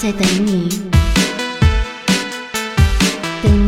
在等你。等你。